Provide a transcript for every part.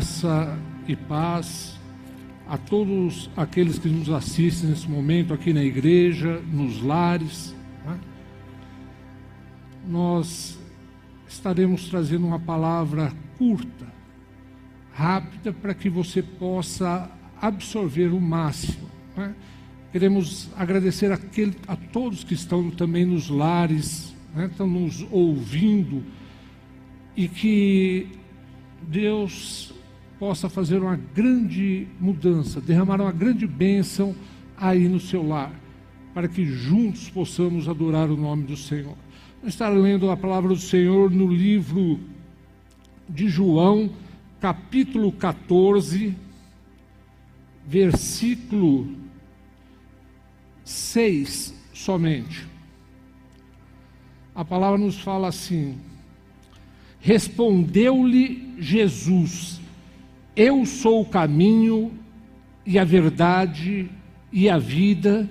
Graça e paz a todos aqueles que nos assistem nesse momento aqui na igreja, nos lares. Né? Nós estaremos trazendo uma palavra curta, rápida, para que você possa absorver o máximo. Né? Queremos agradecer aquele, a todos que estão também nos lares, né? estão nos ouvindo, e que Deus possa fazer uma grande mudança, derramar uma grande bênção aí no seu lar, para que juntos possamos adorar o nome do Senhor. Vamos estar lendo a palavra do Senhor no livro de João, capítulo 14, versículo 6 somente. A palavra nos fala assim: Respondeu-lhe Jesus: eu sou o caminho e a verdade e a vida,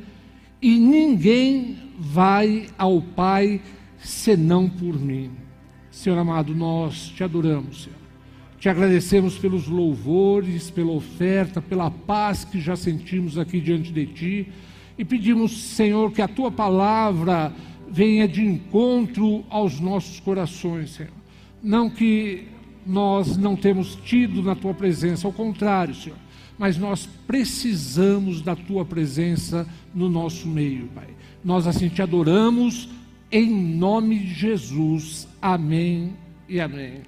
e ninguém vai ao Pai senão por mim. Senhor amado, nós te adoramos, Senhor. Te agradecemos pelos louvores, pela oferta, pela paz que já sentimos aqui diante de Ti. E pedimos, Senhor, que a Tua palavra venha de encontro aos nossos corações, Senhor. Não que nós não temos tido na tua presença, ao contrário, Senhor. Mas nós precisamos da tua presença no nosso meio, Pai. Nós assim te adoramos em nome de Jesus. Amém e amém.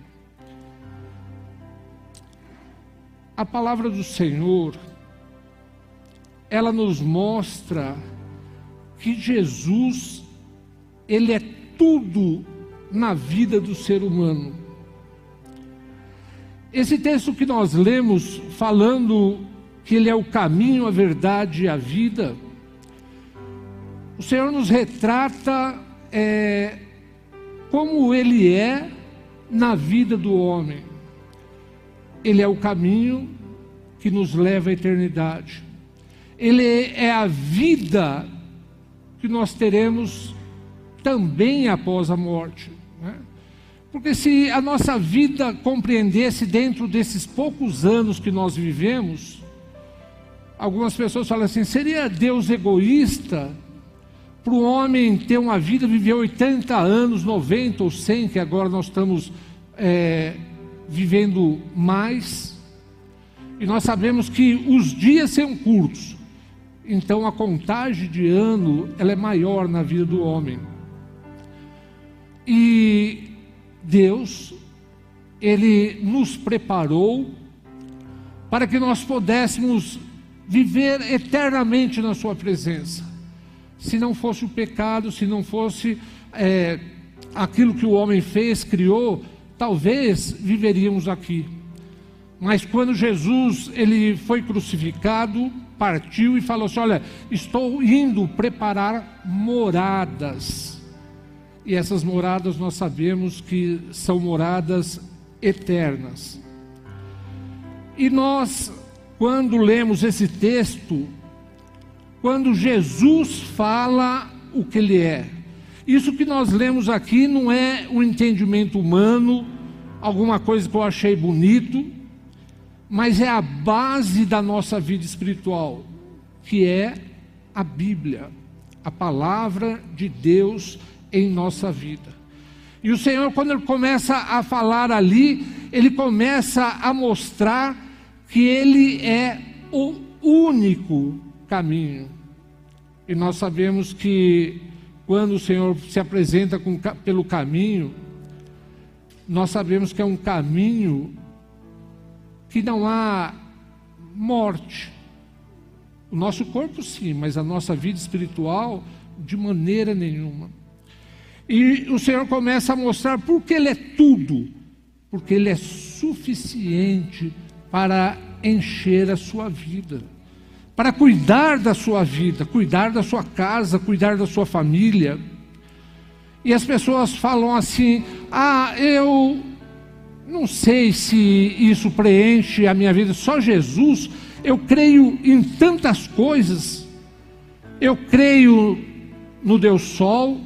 A palavra do Senhor, ela nos mostra que Jesus, ele é tudo na vida do ser humano. Esse texto que nós lemos, falando que Ele é o caminho, a verdade e a vida, o Senhor nos retrata é, como Ele é na vida do homem. Ele é o caminho que nos leva à eternidade. Ele é a vida que nós teremos também após a morte. Né? Porque se a nossa vida compreendesse dentro desses poucos anos que nós vivemos, algumas pessoas falam assim: seria Deus egoísta para o homem ter uma vida, viver 80 anos, 90 ou 100, que agora nós estamos é, vivendo mais? E nós sabemos que os dias são curtos, então a contagem de ano ela é maior na vida do homem. E Deus, Ele nos preparou para que nós pudéssemos viver eternamente na Sua presença. Se não fosse o pecado, se não fosse é, aquilo que o homem fez, criou, talvez viveríamos aqui. Mas quando Jesus ele foi crucificado, partiu e falou assim: Olha, estou indo preparar moradas e essas moradas nós sabemos que são moradas eternas. E nós, quando lemos esse texto, quando Jesus fala o que Ele é, isso que nós lemos aqui não é um entendimento humano, alguma coisa que eu achei bonito, mas é a base da nossa vida espiritual, que é a Bíblia, a palavra de Deus em nossa vida. E o Senhor, quando Ele começa a falar ali, Ele começa a mostrar que Ele é o único caminho. E nós sabemos que quando o Senhor se apresenta com, pelo caminho, nós sabemos que é um caminho que não há morte. O nosso corpo sim, mas a nossa vida espiritual de maneira nenhuma. E o Senhor começa a mostrar porque Ele é tudo, porque Ele é suficiente para encher a sua vida, para cuidar da sua vida, cuidar da sua casa, cuidar da sua família. E as pessoas falam assim: ah, eu não sei se isso preenche a minha vida, só Jesus. Eu creio em tantas coisas. Eu creio no Deus Sol,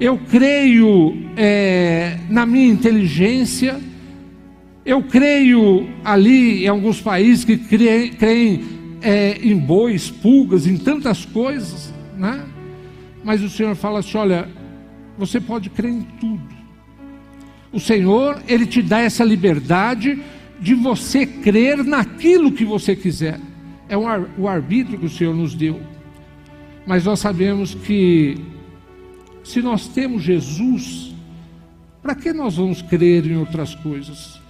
eu creio é, na minha inteligência, Eu creio ali em alguns países que creem, creem é, em bois, pulgas, em tantas coisas, né? Mas o Senhor fala assim: olha, você pode crer em tudo. O Senhor, Ele te dá essa liberdade de você crer naquilo que você quiser. É o arbítrio que o Senhor nos deu. Mas nós sabemos que se nós temos Jesus, para que nós vamos crer em outras coisas?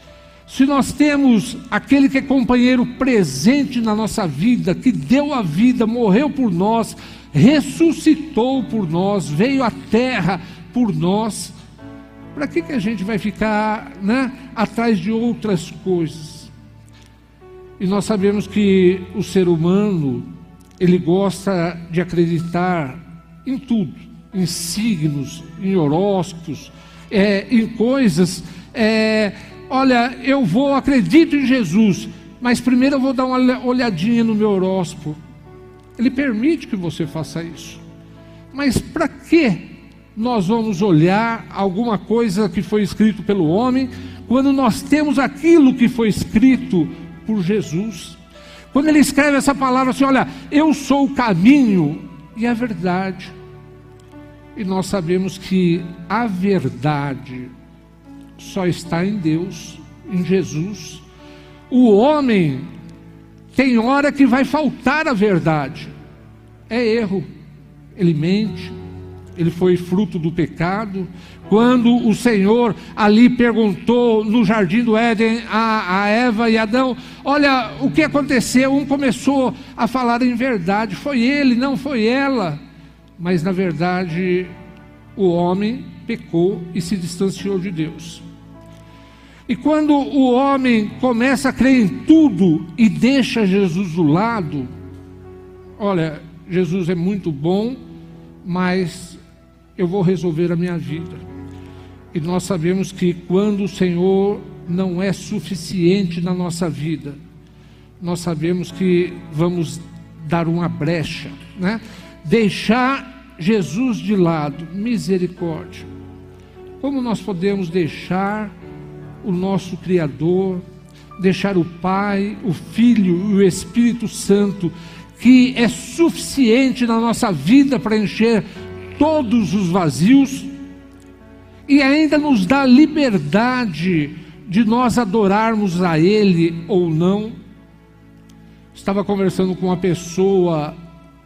Se nós temos aquele que é companheiro presente na nossa vida, que deu a vida, morreu por nós, ressuscitou por nós, veio à terra por nós, para que, que a gente vai ficar né, atrás de outras coisas? E nós sabemos que o ser humano, ele gosta de acreditar em tudo, em signos, em horóscopos, é, em coisas. É, olha, eu vou, acredito em Jesus, mas primeiro eu vou dar uma olhadinha no meu horóscopo. Ele permite que você faça isso. Mas para que nós vamos olhar alguma coisa que foi escrito pelo homem, quando nós temos aquilo que foi escrito por Jesus? Quando ele escreve essa palavra assim, olha, eu sou o caminho e a verdade. E nós sabemos que a verdade só está em Deus, em Jesus. O homem tem hora que vai faltar a verdade. É erro. Ele mente, ele foi fruto do pecado. Quando o Senhor ali perguntou no jardim do Éden a, a Eva e Adão: Olha, o que aconteceu? Um começou a falar em verdade, foi ele, não foi ela. Mas na verdade, o homem pecou e se distanciou de Deus. E quando o homem começa a crer em tudo e deixa Jesus do lado, olha, Jesus é muito bom, mas eu vou resolver a minha vida. E nós sabemos que quando o Senhor não é suficiente na nossa vida, nós sabemos que vamos dar uma brecha, né? Deixar Jesus de lado, misericórdia. Como nós podemos deixar o nosso Criador, deixar o Pai, o Filho e o Espírito Santo, que é suficiente na nossa vida para encher todos os vazios e ainda nos dá liberdade de nós adorarmos a Ele ou não. Estava conversando com uma pessoa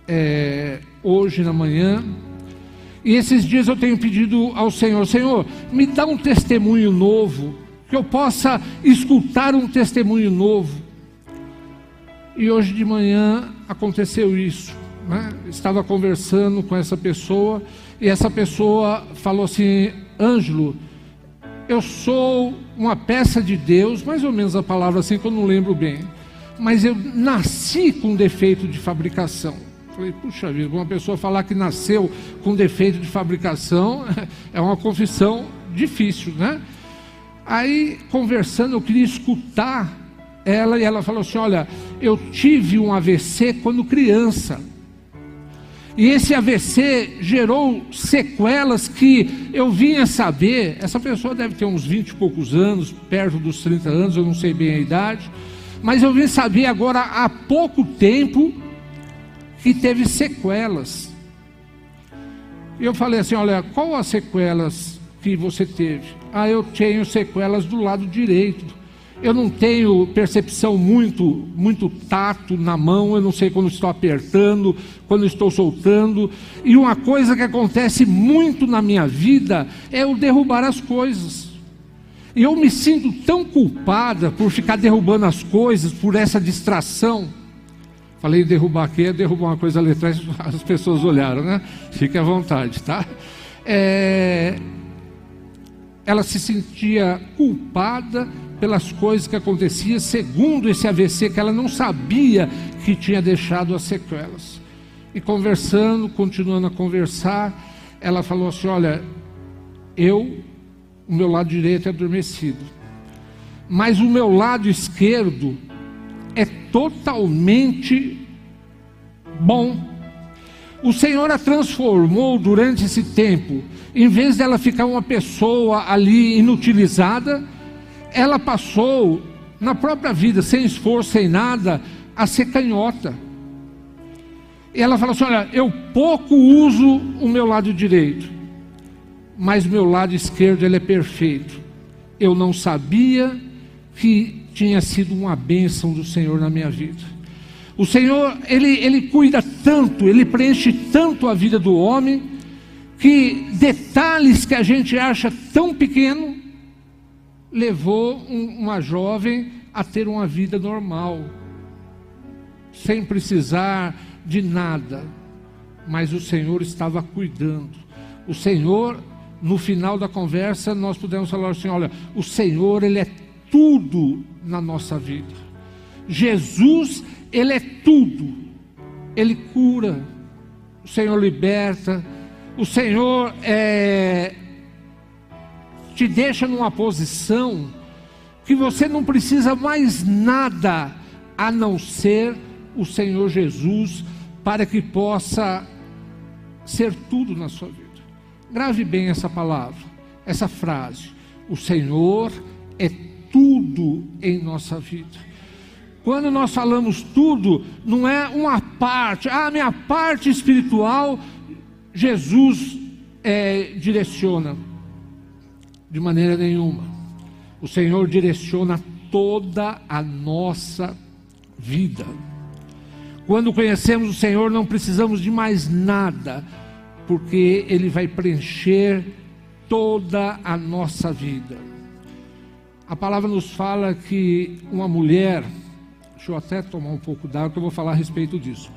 é, hoje na manhã, e esses dias eu tenho pedido ao Senhor: Senhor, me dá um testemunho novo, que eu possa escutar um testemunho novo. E hoje de manhã aconteceu isso né, estava conversando com essa pessoa e essa pessoa falou assim: Ângelo, eu sou uma peça de Deus, mais ou menos a palavra assim que eu não lembro bem, mas eu nasci com defeito de fabricação. Falei, puxa vida, uma pessoa falar que nasceu com defeito de fabricação é uma confissão difícil, né? Aí, conversando, eu queria escutar ela e ela falou assim: Olha, eu tive um AVC quando criança. E esse AVC gerou sequelas que eu vinha saber. Essa pessoa deve ter uns 20 e poucos anos, perto dos 30 anos, eu não sei bem a idade. Mas eu vim saber agora há pouco tempo que teve sequelas. E eu falei assim: olha, qual as sequelas que você teve? Ah, eu tenho sequelas do lado direito eu não tenho percepção muito, muito tato na mão, eu não sei quando estou apertando, quando estou soltando. E uma coisa que acontece muito na minha vida é o derrubar as coisas. E eu me sinto tão culpada por ficar derrubando as coisas, por essa distração. Falei derrubar aqui, é derrubar uma coisa ali atrás, as pessoas olharam, né? Fique à vontade, tá? É... Ela se sentia culpada pelas coisas que aconteciam, segundo esse AVC, que ela não sabia que tinha deixado as sequelas. E conversando, continuando a conversar, ela falou assim: Olha, eu, o meu lado direito é adormecido, mas o meu lado esquerdo é totalmente bom. O Senhor a transformou durante esse tempo, em vez dela ficar uma pessoa ali inutilizada, ela passou na própria vida, sem esforço, sem nada, a ser canhota. E ela fala assim: Olha, eu pouco uso o meu lado direito, mas meu lado esquerdo ele é perfeito. Eu não sabia que tinha sido uma bênção do Senhor na minha vida. O Senhor, ele, ele cuida tanto, ele preenche tanto a vida do homem, que detalhes que a gente acha tão pequeno, levou um, uma jovem a ter uma vida normal, sem precisar de nada, mas o Senhor estava cuidando. O Senhor, no final da conversa, nós pudemos falar assim: olha, o Senhor, Ele é tudo na nossa vida. Jesus, Ele é tudo. Ele cura, o Senhor liberta, o Senhor é, te deixa numa posição que você não precisa mais nada a não ser o Senhor Jesus para que possa ser tudo na sua vida. Grave bem essa palavra, essa frase. O Senhor é tudo em nossa vida. Quando nós falamos tudo, não é uma parte, ah, minha parte espiritual, Jesus é, direciona. De maneira nenhuma. O Senhor direciona toda a nossa vida. Quando conhecemos o Senhor, não precisamos de mais nada, porque Ele vai preencher toda a nossa vida. A palavra nos fala que uma mulher, deixa eu até tomar um pouco d'água, que eu vou falar a respeito disso.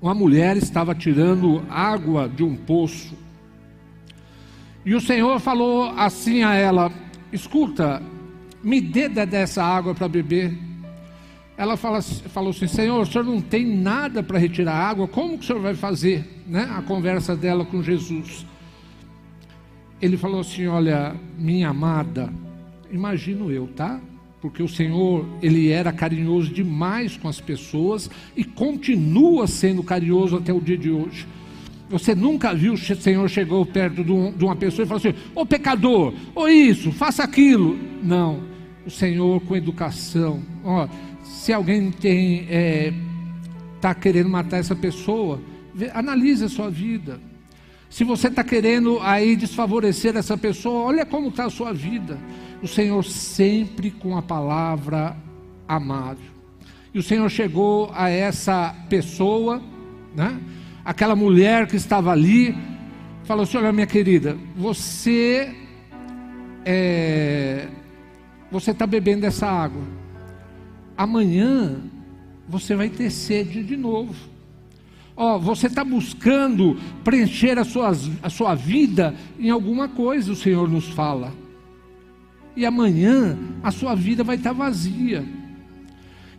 Uma mulher estava tirando água de um poço, e o Senhor falou assim a ela: Escuta, me dê dessa água para beber. Ela fala, falou assim: Senhor, o senhor não tem nada para retirar água, como que o senhor vai fazer? Né? A conversa dela com Jesus. Ele falou assim: Olha, minha amada, imagino eu, tá? Porque o Senhor, ele era carinhoso demais com as pessoas e continua sendo carinhoso até o dia de hoje. Você nunca viu o Senhor chegou perto de, uma pessoa e falou assim: Ô pecador, ou isso, faça aquilo. Não o Senhor com educação. Ó, se alguém tem está tá querendo matar essa pessoa, analise a sua vida. Se você está querendo aí desfavorecer essa pessoa, olha como está a sua vida. O Senhor sempre com a palavra amável. E o Senhor chegou a essa pessoa, né? aquela mulher que estava ali, falou assim: Olha, minha querida, você é, você está bebendo essa água. Amanhã você vai ter sede de novo. Ó, oh, você está buscando preencher a, suas, a sua vida em alguma coisa, o Senhor nos fala. E amanhã a sua vida vai estar tá vazia.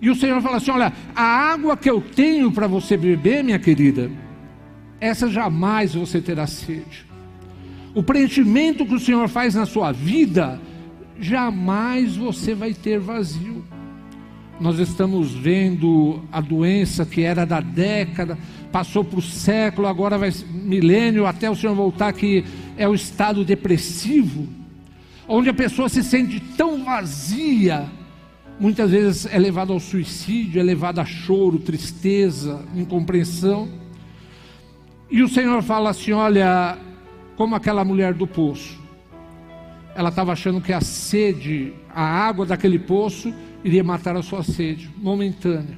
E o Senhor fala assim: olha, a água que eu tenho para você beber, minha querida, essa jamais você terá sede. O preenchimento que o Senhor faz na sua vida jamais você vai ter vazio. Nós estamos vendo a doença que era da década, passou para o século, agora vai milênio, até o Senhor voltar, que é o estado depressivo, onde a pessoa se sente tão vazia, muitas vezes é levada ao suicídio, é levada a choro, tristeza, incompreensão. E o Senhor fala assim: olha, como aquela mulher do poço ela estava achando que a sede, a água daquele poço, iria matar a sua sede momentânea.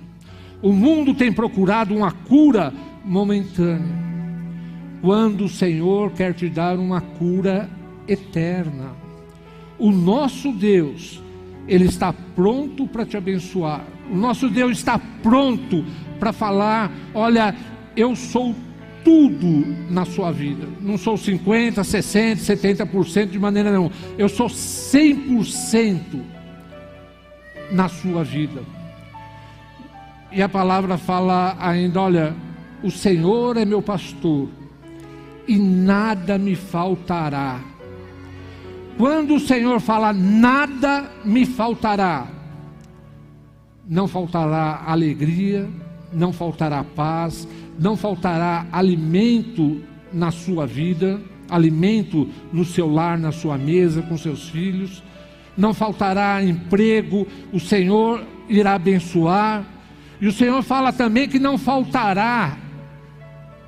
O mundo tem procurado uma cura momentânea, quando o Senhor quer te dar uma cura eterna. O nosso Deus, Ele está pronto para te abençoar. O nosso Deus está pronto para falar: olha, eu sou tudo na sua vida. Não sou 50, 60, 70% de maneira nenhuma. Eu sou 100% na sua vida. E a palavra fala ainda: olha, o Senhor é meu pastor e nada me faltará. Quando o Senhor fala nada me faltará, não faltará alegria, não faltará paz, não faltará alimento na sua vida, alimento no seu lar, na sua mesa, com seus filhos. Não faltará emprego, o Senhor irá abençoar. E o Senhor fala também que não faltará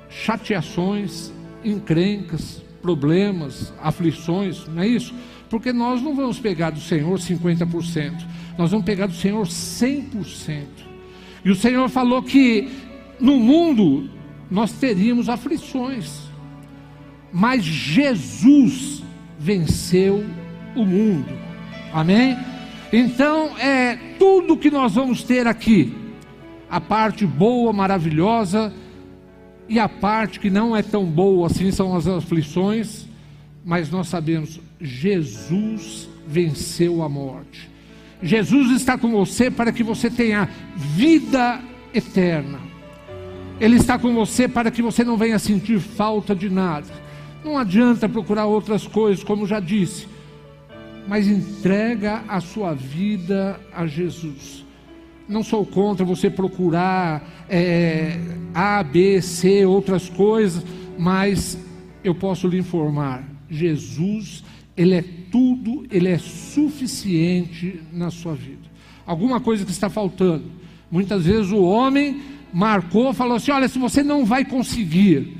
chateações, encrencas, problemas, aflições, não é isso? Porque nós não vamos pegar do Senhor 50%, nós vamos pegar do Senhor 100%. E o Senhor falou que no mundo nós teríamos aflições, mas Jesus venceu o mundo. Amém? Então é tudo que nós vamos ter aqui, a parte boa, maravilhosa, e a parte que não é tão boa assim são as aflições, mas nós sabemos, Jesus venceu a morte. Jesus está com você para que você tenha vida eterna. Ele está com você para que você não venha sentir falta de nada. Não adianta procurar outras coisas, como já disse, mas entrega a sua vida a Jesus. Não sou contra você procurar é, A, B, C, outras coisas, mas eu posso lhe informar: Jesus, Ele é tudo, Ele é suficiente na sua vida. Alguma coisa que está faltando. Muitas vezes o homem marcou, falou assim: olha, se você não vai conseguir,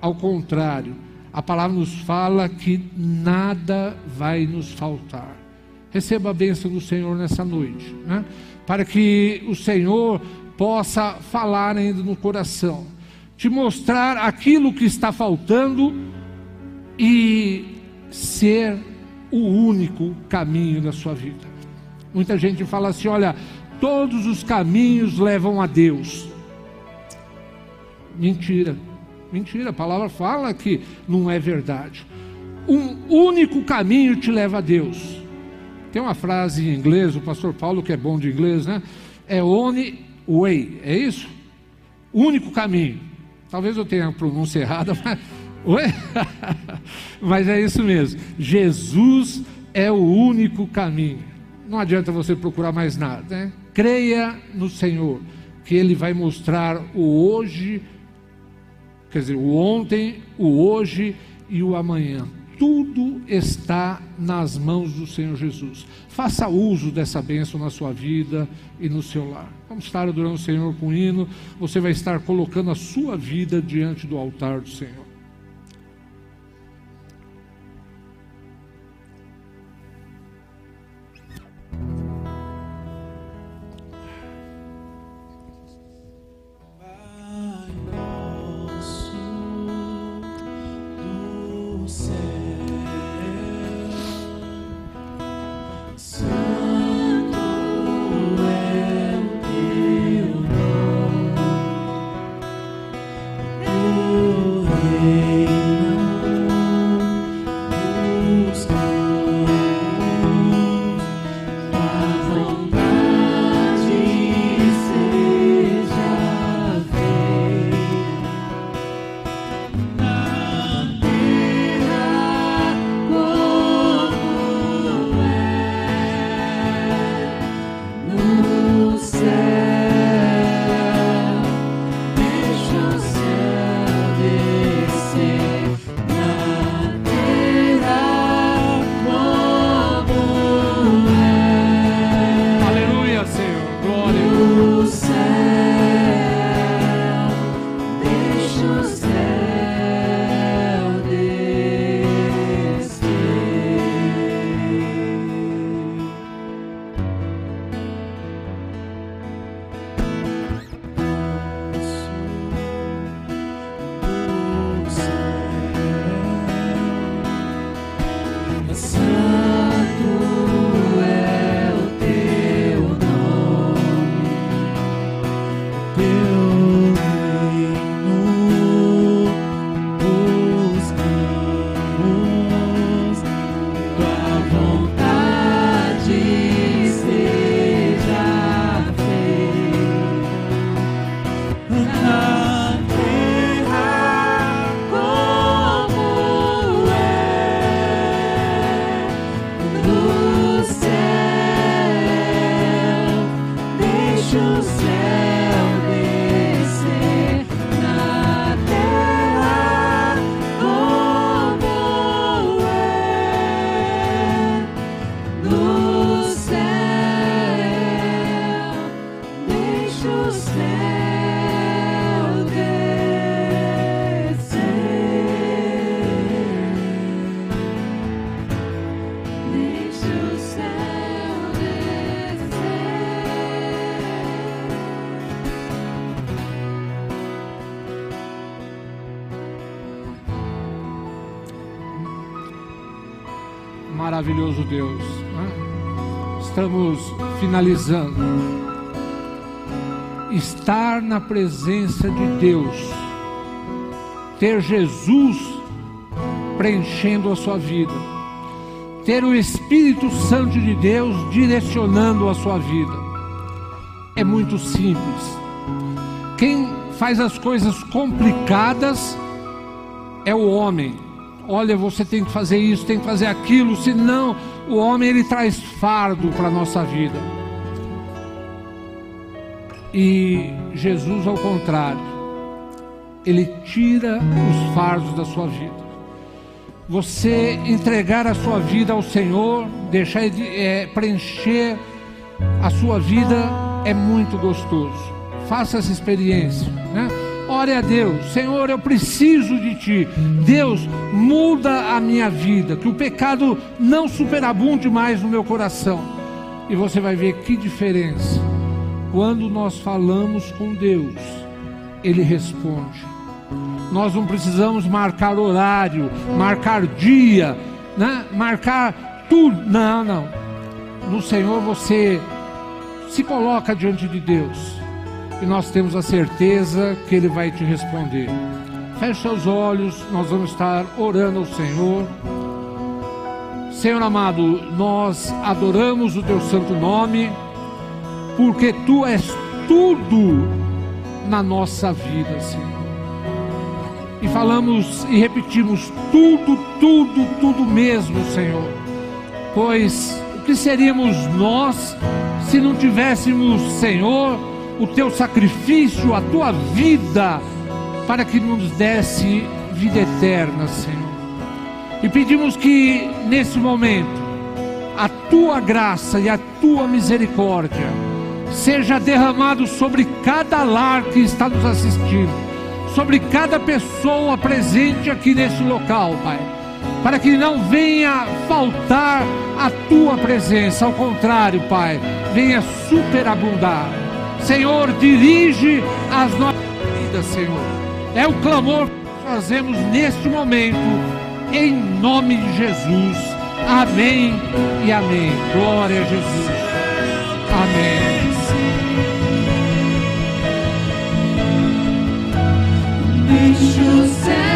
ao contrário, a palavra nos fala que nada vai nos faltar. Receba a bênção do Senhor nessa noite. Né? para que o Senhor possa falar ainda no coração, te mostrar aquilo que está faltando e ser o único caminho da sua vida. Muita gente fala assim: olha, todos os caminhos levam a Deus. Mentira, mentira, a palavra fala que não é verdade. Um único caminho te leva a Deus. Tem uma frase em inglês, o pastor Paulo, que é bom de inglês, né? É only way, é isso? Único caminho. Talvez eu tenha a pronúncia errada, mas, mas é isso mesmo. Jesus é o único caminho. Não adianta você procurar mais nada, né? Creia no Senhor, que Ele vai mostrar o hoje, quer dizer, o ontem, o hoje e o amanhã tudo está nas mãos do Senhor Jesus. Faça uso dessa bênção na sua vida e no seu lar. Vamos estar adorando o Senhor com hino. Você vai estar colocando a sua vida diante do altar do Senhor. Deus. Né? Estamos finalizando. Estar na presença de Deus, ter Jesus preenchendo a sua vida, ter o Espírito Santo de Deus direcionando a sua vida. É muito simples. Quem faz as coisas complicadas é o homem. Olha, você tem que fazer isso, tem que fazer aquilo, senão o homem ele traz fardo para a nossa vida. E Jesus, ao contrário, ele tira os fardos da sua vida. Você entregar a sua vida ao Senhor, deixar é, preencher a sua vida é muito gostoso. Faça essa experiência, né? Ore a Deus, Senhor, eu preciso de Ti. Deus, muda a minha vida, que o pecado não superabunde mais no meu coração. E você vai ver que diferença. Quando nós falamos com Deus, Ele responde. Nós não precisamos marcar horário, marcar dia, né? marcar tudo. Não, não. No Senhor você se coloca diante de Deus e nós temos a certeza que Ele vai te responder. Feche seus olhos, nós vamos estar orando ao Senhor. Senhor amado, nós adoramos o Teu santo nome, porque Tu és tudo na nossa vida, Senhor. E falamos e repetimos tudo, tudo, tudo mesmo, Senhor. Pois o que seríamos nós se não tivéssemos, Senhor, o teu sacrifício, a tua vida, para que nos desse vida eterna, Senhor. E pedimos que nesse momento a tua graça e a tua misericórdia seja derramado sobre cada lar que está nos assistindo, sobre cada pessoa presente aqui nesse local, Pai, para que não venha faltar a tua presença, ao contrário, Pai, venha superabundar Senhor, dirige as nossas vidas, Senhor. É o clamor que fazemos neste momento, em nome de Jesus. Amém e amém. Glória a Jesus. Amém. Deixa o céu